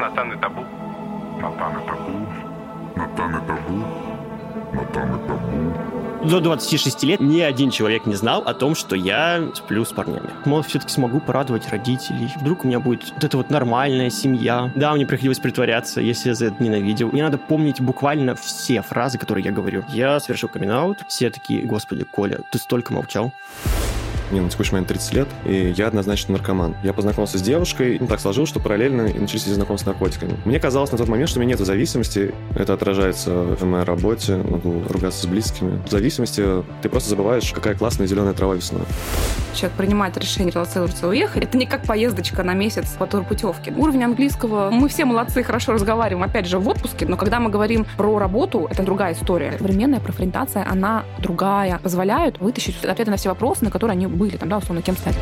Натан и Табу. Натан и Табу. Натан и Табу. Натан и Табу. До 26 лет ни один человек не знал о том, что я сплю с парнями. Мол, все-таки смогу порадовать родителей. Вдруг у меня будет вот эта вот нормальная семья. Да, мне приходилось притворяться, если я за это ненавидел. Мне надо помнить буквально все фразы, которые я говорю. Я совершил камин -аут. Все такие, господи, Коля, ты столько молчал. Мне на текущий момент 30 лет, и я однозначно наркоман. Я познакомился с девушкой, ну, так сложилось, что параллельно начались эти знакомства с наркотиками. Мне казалось на тот момент, что у меня нет зависимости, это отражается в моей работе, могу ругаться с близкими. В зависимости ты просто забываешь, какая классная зеленая трава весной. Человек принимает решение релацироваться уехать. Это не как поездочка на месяц по турпутевке. Уровень английского, мы все молодцы, хорошо разговариваем, опять же, в отпуске, но когда мы говорим про работу, это другая история. Современная профориентация, она другая, позволяет вытащить ответы на все вопросы, на которые они были, там, да, условно, кем стать.